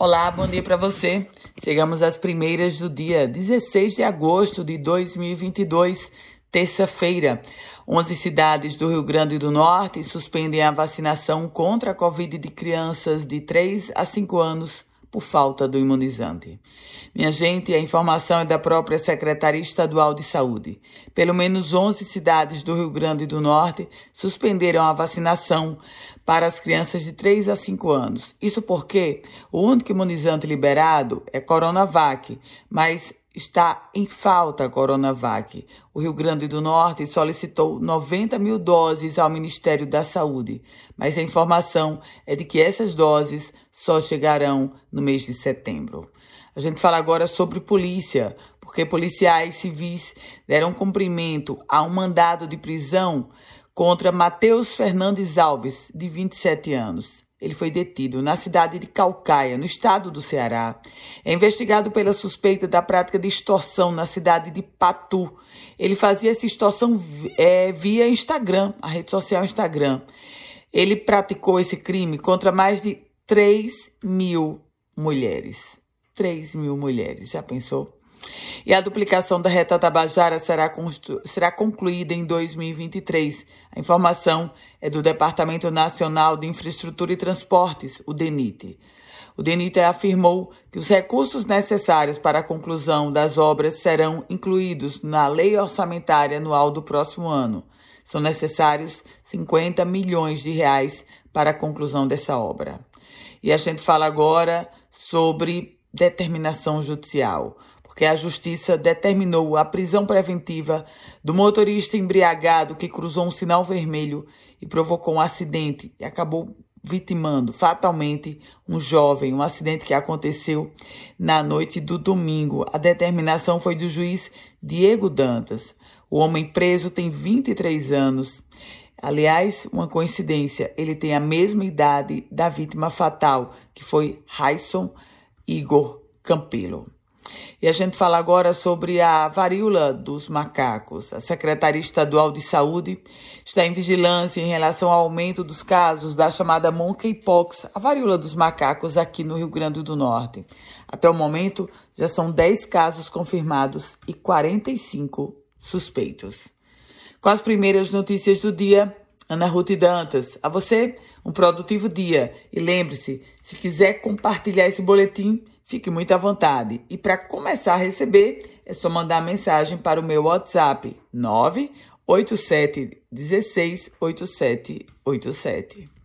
Olá, bom dia para você. Chegamos às primeiras do dia 16 de agosto de 2022, terça-feira. 11 cidades do Rio Grande do Norte suspendem a vacinação contra a Covid de crianças de 3 a 5 anos por falta do imunizante. Minha gente, a informação é da própria Secretaria Estadual de Saúde. Pelo menos 11 cidades do Rio Grande do Norte suspenderam a vacinação para as crianças de 3 a 5 anos. Isso porque o único imunizante liberado é Coronavac, mas está em falta a Coronavac. O Rio Grande do Norte solicitou 90 mil doses ao Ministério da Saúde, mas a informação é de que essas doses só chegarão no mês de setembro. A gente fala agora sobre polícia, porque policiais civis deram cumprimento a um mandado de prisão contra Matheus Fernandes Alves, de 27 anos. Ele foi detido na cidade de Calcaia, no estado do Ceará. É investigado pela suspeita da prática de extorsão na cidade de Patu. Ele fazia essa extorsão é, via Instagram, a rede social Instagram. Ele praticou esse crime contra mais de 3 mil mulheres. 3 mil mulheres, já pensou? E a duplicação da reta Tabajara será, será concluída em 2023. A informação é do Departamento Nacional de Infraestrutura e Transportes, o DENIT. O DENIT afirmou que os recursos necessários para a conclusão das obras serão incluídos na Lei Orçamentária Anual do próximo ano. São necessários 50 milhões de reais para a conclusão dessa obra. E a gente fala agora sobre determinação judicial porque a justiça determinou a prisão preventiva do motorista embriagado que cruzou um sinal vermelho e provocou um acidente e acabou vitimando fatalmente um jovem, um acidente que aconteceu na noite do domingo. A determinação foi do juiz Diego Dantas. O homem preso tem 23 anos. Aliás, uma coincidência, ele tem a mesma idade da vítima fatal, que foi Raison Igor Campelo. E a gente fala agora sobre a varíola dos macacos. A Secretaria Estadual de Saúde está em vigilância em relação ao aumento dos casos da chamada monkeypox, a varíola dos macacos aqui no Rio Grande do Norte. Até o momento, já são 10 casos confirmados e 45 suspeitos. Com as primeiras notícias do dia, Ana Ruth Dantas. A você, um produtivo dia. E lembre-se, se quiser compartilhar esse boletim, Fique muito à vontade. E para começar a receber, é só mandar mensagem para o meu WhatsApp 987 16 8787.